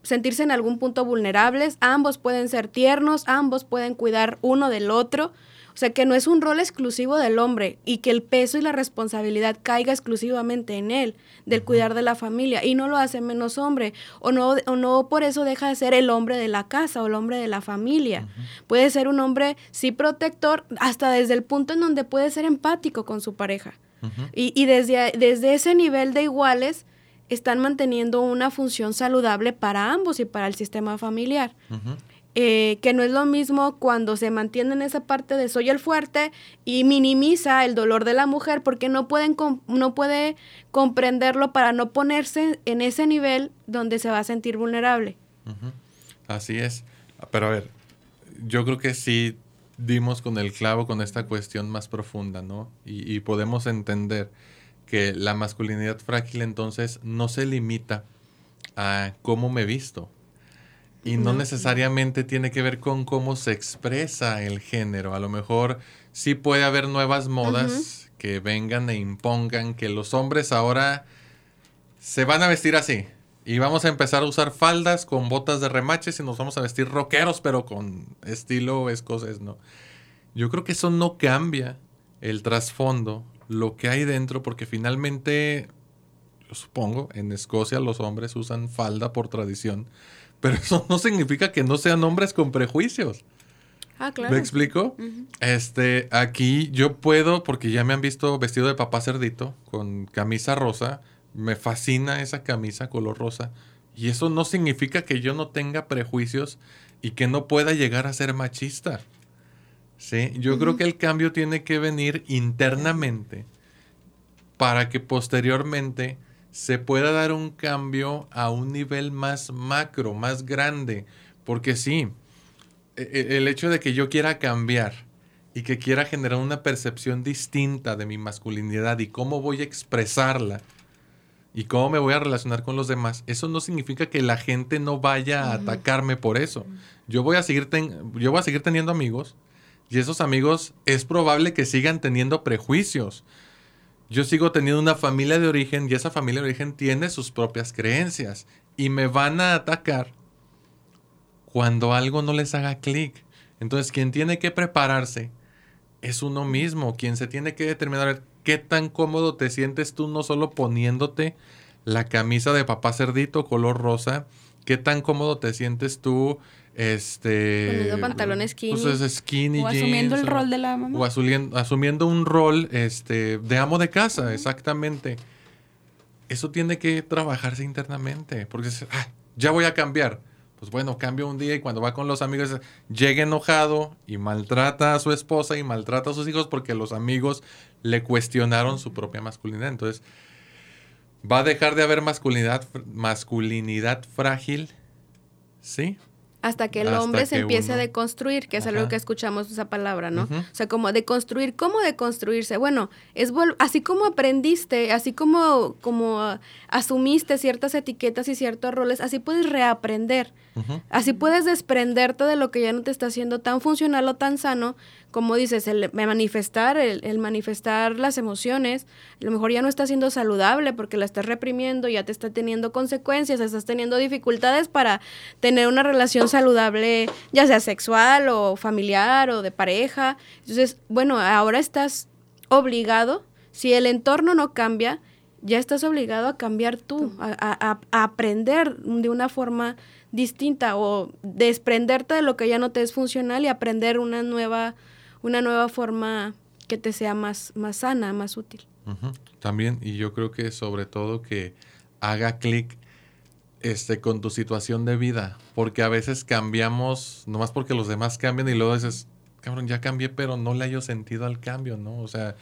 sentirse en algún punto vulnerables, ambos pueden ser tiernos, ambos pueden cuidar uno del otro. O sea, que no es un rol exclusivo del hombre y que el peso y la responsabilidad caiga exclusivamente en él, del cuidar de la familia, y no lo hace menos hombre, o no, o no por eso deja de ser el hombre de la casa o el hombre de la familia. Puede ser un hombre, sí, protector, hasta desde el punto en donde puede ser empático con su pareja. Y, y desde, desde ese nivel de iguales, están manteniendo una función saludable para ambos y para el sistema familiar. Eh, que no es lo mismo cuando se mantiene en esa parte de soy el fuerte y minimiza el dolor de la mujer porque no, pueden no puede comprenderlo para no ponerse en ese nivel donde se va a sentir vulnerable. Así es. Pero a ver, yo creo que sí dimos con el clavo con esta cuestión más profunda, ¿no? Y, y podemos entender que la masculinidad frágil entonces no se limita a cómo me visto, y no, necesariamente tiene que ver con cómo se expresa el género. A lo mejor sí puede haber nuevas modas que vengan e impongan que los hombres ahora se van a vestir así. Y vamos a empezar a usar faldas con botas de remaches y nos vamos a vestir rockeros, pero con estilo escocés, ¿no? Yo creo que eso no cambia el trasfondo, lo que hay dentro, porque finalmente, yo supongo, en Escocia los hombres usan falda por tradición pero eso no significa que no sean hombres con prejuicios. Ah, claro. ¿Me explico? Este, aquí yo puedo, porque ya me han visto vestido de papá cerdito, con camisa rosa. Me fascina esa camisa color rosa. Y eso no significa que yo no tenga prejuicios y que no pueda llegar a ser machista. ¿Sí? Yo creo que el cambio tiene que venir internamente para que posteriormente se pueda dar un cambio a un nivel más macro, más grande. Porque sí, e, e, el hecho de que yo quiera cambiar y que quiera generar una percepción distinta de mi masculinidad y cómo voy a expresarla y cómo me voy a relacionar con los demás, eso no significa que la gente no vaya a atacarme por eso. Yo voy a seguir, yo voy a seguir teniendo amigos y esos amigos es probable que sigan teniendo prejuicios yo sigo teniendo una familia de origen y esa familia de origen tiene sus propias creencias y me van a atacar cuando algo no les haga clic. Entonces, quien tiene que prepararse es uno mismo, quien se tiene que determinar qué tan cómodo te sientes tú no solo poniéndote la camisa de papá cerdito color rosa, qué tan cómodo te sientes tú este poniendo pantalones skinny, pues skinny o asumiendo el rol de la mamá. o asumiendo, un rol este de amo de casa exactamente. Eso tiene que trabajarse internamente porque ah, ya voy a cambiar pues bueno cambio un día y cuando va con los amigos llega enojado y maltrata a su esposa y maltrata a sus hijos porque los amigos le cuestionaron su propia masculinidad. Entonces va a dejar de haber masculinidad masculinidad frágil sí hasta que el hombre se empiece a deconstruir, que es algo que escuchamos esa palabra, ¿no? O sea, como deconstruir, ¿cómo deconstruirse? Bueno, es así como aprendiste, así como, como asumiste ciertas etiquetas y ciertos roles, así puedes reaprender. Así puedes desprenderte de lo que ya no te está haciendo tan funcional o tan sano, como dices, el manifestar, el, manifestar las emociones, a lo mejor ya no está siendo saludable porque la estás reprimiendo, ya te está teniendo consecuencias, estás teniendo dificultades para tener una relación saludable, ya sea sexual o familiar o de pareja. Entonces, bueno, ahora estás obligado, si el entorno no cambia, ya estás obligado a cambiar tú, a, a aprender de una forma distinta o desprenderte de lo que ya no te es funcional y aprender una nueva, una nueva forma que te sea más, más sana, más útil. También, y yo creo que sobre todo que haga clic este, con tu situación de vida, porque a veces cambiamos, nomás porque los demás cambian y luego dices, cabrón, ya cambié, pero no le hallo sentido al cambio, ¿no? O sea,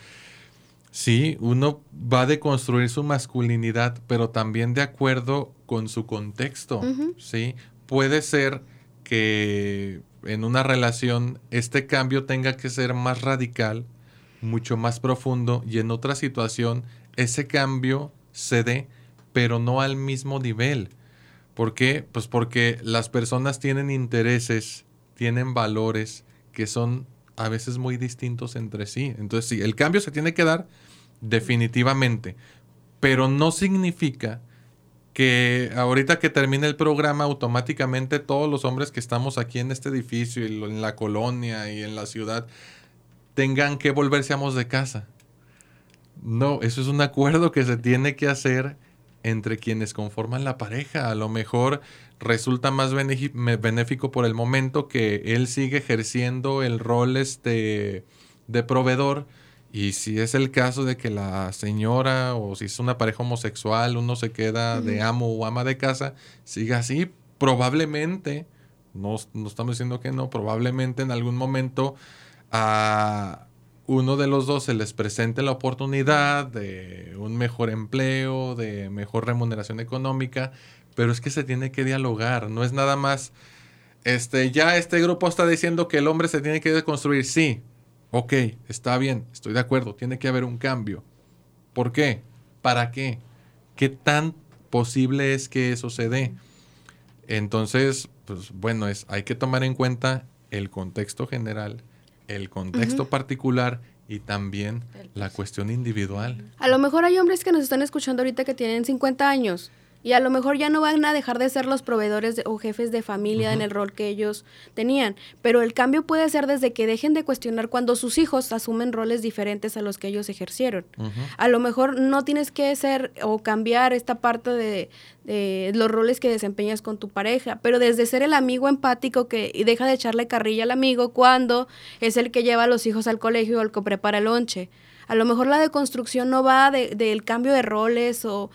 Sí, uno va a deconstruir su masculinidad, pero también de acuerdo con su contexto, ¿sí? Puede ser que en una relación este cambio tenga que ser más radical, mucho más profundo, y en otra situación ese cambio se dé, pero no al mismo nivel. ¿Por qué? Pues porque las personas tienen intereses, tienen valores que son a veces muy distintos entre sí. Entonces, sí, el cambio se tiene que dar definitivamente, pero no significa que ahorita que termine el programa automáticamente todos los hombres que estamos aquí en este edificio y en la colonia y en la ciudad tengan que volverse amos de casa. No, eso es un acuerdo que se tiene que hacer entre quienes conforman la pareja. A lo mejor resulta más benéfico por el momento que él sigue ejerciendo el rol este de proveedor y si es el caso de que la señora o si es una pareja homosexual, uno se queda de amo o ama de casa, siga así, probablemente, no, no, estamos diciendo que no, probablemente en algún momento a uno de los dos se les presente la oportunidad de un mejor empleo, de mejor remuneración económica, pero es que se tiene que dialogar, no es nada más, este, ya este grupo está diciendo que el hombre se tiene que deconstruir, sí, Ok, está bien, estoy de acuerdo, tiene que haber un cambio. ¿Por qué? ¿Para qué? ¿Qué tan posible es que eso se dé? Entonces, pues bueno, es, hay que tomar en cuenta el contexto general, el contexto particular y también la cuestión individual. A lo mejor hay hombres que nos están escuchando ahorita que tienen 50 años y a lo mejor ya no van a dejar de ser los proveedores o jefes de familia en el rol que ellos tenían, pero el cambio puede ser desde que dejen de cuestionar cuando sus hijos asumen roles diferentes a los que ellos ejercieron. A lo mejor no tienes que ser o cambiar esta parte de, los roles que desempeñas con tu pareja, pero desde ser el amigo empático que deja de echarle carrilla al amigo cuando es el que lleva a los hijos al colegio o el que prepara el lonche. A lo mejor la deconstrucción no va del cambio de roles o,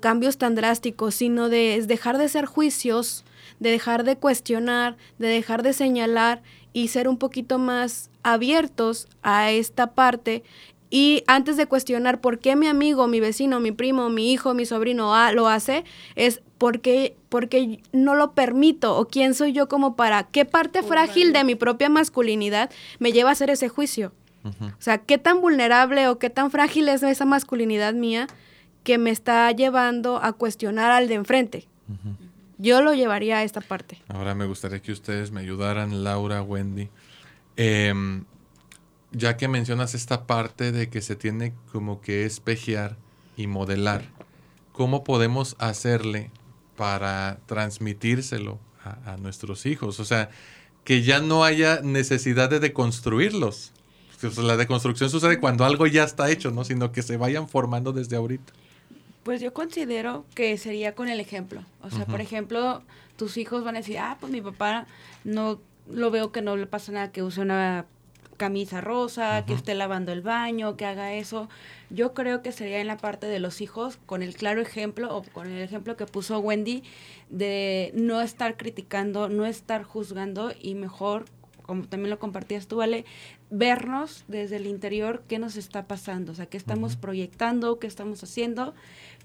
cambios tan drásticos, sino de dejar de ser juicios, de dejar de cuestionar, de dejar de señalar y ser un poquito más abiertos a esta parte y antes de cuestionar por qué mi amigo, mi vecino, mi primo, mi hijo, mi sobrino lo hace, es porque, porque no lo permito o quién soy yo como para qué parte frágil de mi propia masculinidad me lleva a hacer ese juicio. O sea, qué tan vulnerable o qué tan frágil es esa masculinidad mía que me está llevando a cuestionar al de enfrente. Yo lo llevaría a esta parte. Ahora me gustaría que ustedes me ayudaran, Laura, Wendy. Em, ya que mencionas esta parte de que se tiene como que espejear y modelar, ¿cómo podemos hacerle para transmitírselo a, a nuestros hijos? O sea, que ya no haya necesidad de deconstruirlos, la deconstrucción sucede cuando algo ya está hecho, ¿no? Sino que se vayan formando desde ahorita. Pues yo considero que sería con el ejemplo. O sea, por ejemplo, tus hijos van a decir, ah, pues mi papá no lo veo que no le pasa nada que use una camisa rosa, que esté lavando el baño, que haga eso. Yo creo que sería en la parte de los hijos, con el claro ejemplo, o con el ejemplo que puso Wendy, de no estar criticando, no estar juzgando y mejor como también lo compartías tú, Vale, vernos desde el interior qué nos está pasando, o sea, qué estamos proyectando, qué estamos haciendo,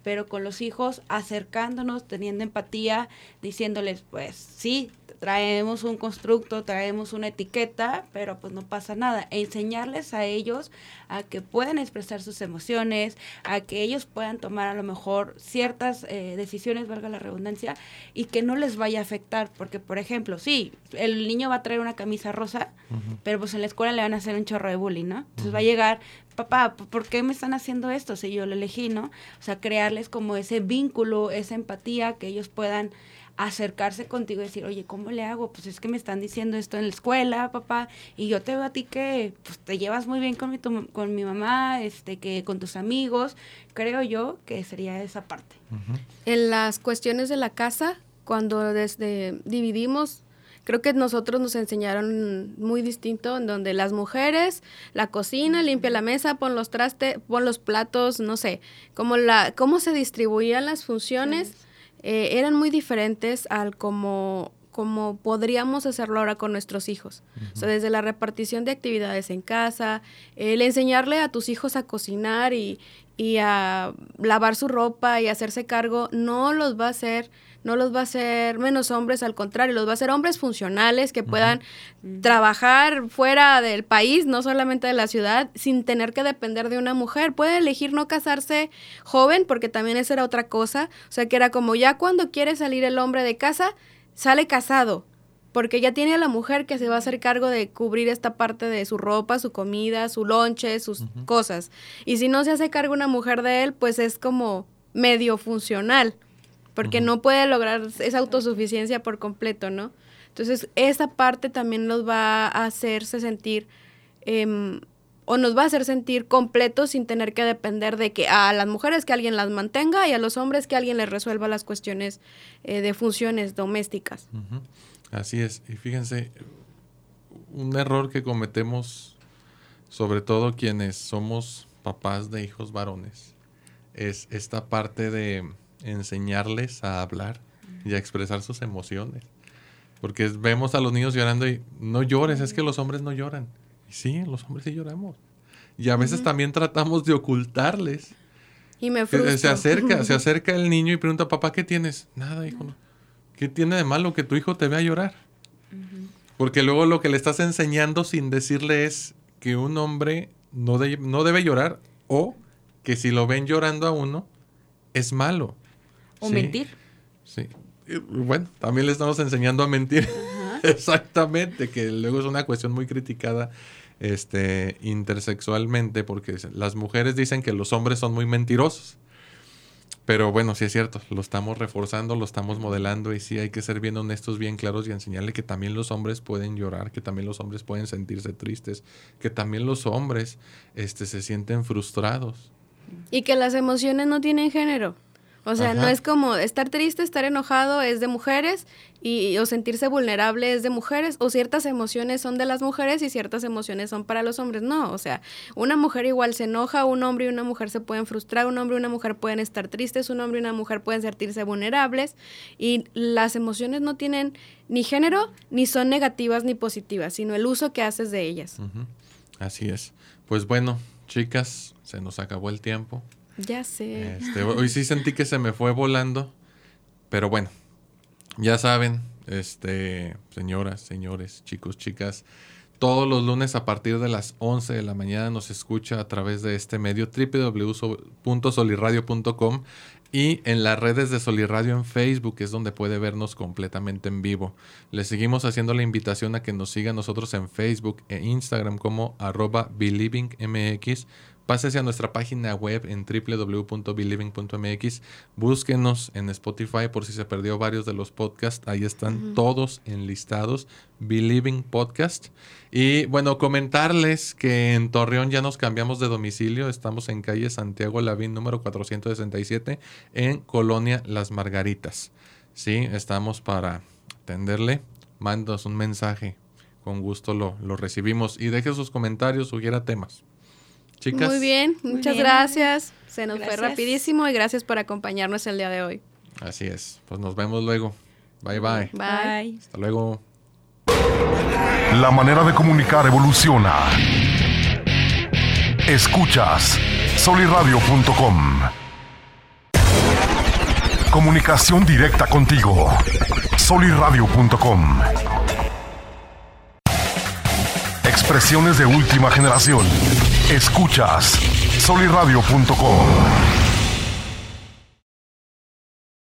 pero con los hijos acercándonos, teniendo empatía, diciéndoles, pues sí, traemos un constructo, traemos una etiqueta, pero pues no pasa nada. E enseñarles a ellos a que puedan expresar sus emociones, a que ellos puedan tomar a lo mejor ciertas eh, decisiones, valga la redundancia, y que no les vaya a afectar, porque por ejemplo, sí, el niño va a traer una camisa rosa, pero pues en la escuela le van a hacer un chorro de bullying, ¿no? Entonces va a llegar, papá, ¿por qué me están haciendo esto si yo lo elegí, ¿no? O sea, crearles como ese vínculo, esa empatía, que ellos puedan acercarse contigo y decir, oye, ¿cómo le hago? Pues es que me están diciendo esto en la escuela, papá, y yo te veo a ti que pues, te llevas muy bien con mi, con mi mamá, este, que con tus amigos, creo yo que sería esa parte. En las cuestiones de la casa, cuando desde dividimos creo que nosotros nos enseñaron muy distinto, en donde las mujeres, la cocina, limpia la mesa, pon los trastes, pon los platos, no sé, como la, cómo se distribuían las funciones eh, eran muy diferentes al como, como podríamos hacerlo ahora con nuestros hijos. O sea, desde la repartición de actividades en casa, el enseñarle a tus hijos a cocinar y, y a lavar su ropa y hacerse cargo, no los va a hacer no los va a hacer menos hombres, al contrario, los va a hacer hombres funcionales que puedan trabajar fuera del país, no solamente de la ciudad, sin tener que depender de una mujer. Puede elegir no casarse joven, porque también esa era otra cosa. O sea, que era como ya cuando quiere salir el hombre de casa, sale casado porque ya tiene a la mujer que se va a hacer cargo de cubrir esta parte de su ropa, su comida, su lonche, sus cosas. Y si no se hace cargo una mujer de él, pues es como medio funcional porque no puede lograr esa autosuficiencia por completo, ¿no? Entonces, esa parte también nos va a hacerse sentir, em, o nos va a hacer sentir completos sin tener que depender de que a las mujeres que alguien las mantenga y a los hombres que alguien les resuelva las cuestiones eh, de funciones domésticas. Así es. Y fíjense, un error que cometemos, sobre todo quienes somos papás de hijos varones, es esta parte de enseñarles a hablar y a expresar sus emociones. Porque vemos a los niños llorando y no llores, es que los hombres no lloran. Y sí, los hombres sí lloramos. Y a veces también tratamos de ocultarles. Y me Se acerca, se acerca el niño y pregunta, papá, ¿qué tienes? Nada, hijo. ¿Qué tiene de malo que tu hijo te vea llorar? Porque luego lo que le estás enseñando sin decirle es que un hombre no, no debe llorar o que si lo ven llorando a uno, es malo. O mentir. Sí. bueno, también le estamos enseñando a mentir. Exactamente, que luego es una cuestión muy criticada este, intersexualmente porque las mujeres dicen que los hombres son muy mentirosos. Pero bueno, sí es cierto, lo estamos reforzando, lo estamos modelando y sí hay que ser bien honestos, bien claros y enseñarle que también los hombres pueden llorar, que también los hombres pueden sentirse tristes, que también los hombres este, se sienten frustrados. Y que las emociones no tienen género. O sea, no es como estar triste, estar enojado es de mujeres y o sentirse vulnerable es de mujeres o ciertas emociones son de las mujeres y ciertas emociones son para los hombres. No, o sea, una mujer igual se enoja, un hombre y una mujer se pueden frustrar, un hombre y una mujer pueden estar tristes, un hombre y una mujer pueden sentirse vulnerables y las emociones no tienen ni género ni son negativas ni positivas, sino el uso que haces de ellas. Así es. Pues bueno, chicas, se nos acabó el tiempo. Ya sé. Este, hoy sí sentí que se me fue volando, pero bueno, ya saben, este, señoras, señores, chicos, chicas, todos los lunes a partir de las 11 de la mañana nos escucha a través de este medio www.soliradio.com y en las redes de Soliradio en Facebook es donde puede vernos completamente en vivo. Le seguimos haciendo la invitación a que nos siga nosotros en Facebook e Instagram como arroba believingmx Pásese a nuestra página web en www.believing.mx. Búsquenos en Spotify por si se perdió varios de los podcasts. Ahí están todos enlistados. Believing Podcast. Y bueno, comentarles que en Torreón ya nos cambiamos de domicilio. Estamos en calle Santiago Lavín número 467 en Colonia Las Margaritas. Sí, estamos para atenderle. Mándanos un mensaje. Con gusto lo, lo recibimos. Y deje sus comentarios, sugiera temas. Muy bien, muchas gracias. Se nos fue rapidísimo y gracias por acompañarnos el día de hoy. Así es. Pues nos vemos luego. Bye bye. Bye. Hasta luego. La manera de comunicar evoluciona. Escuchas soliradio.com. Comunicación directa contigo. soliradio.com. Expresiones de última generación. Escuchas soliradio.com.